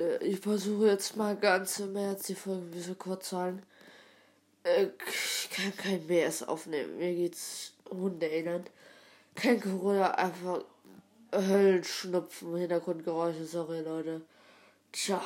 Äh, ich versuche jetzt mal ganz im März die Folgen ein bisschen kurz zu halten. Äh, ich kann kein BS aufnehmen. Mir geht's Hundeelend. Kein Corona, einfach Höllenschnupfen, Hintergrundgeräusche. Sorry, Leute. Ciao.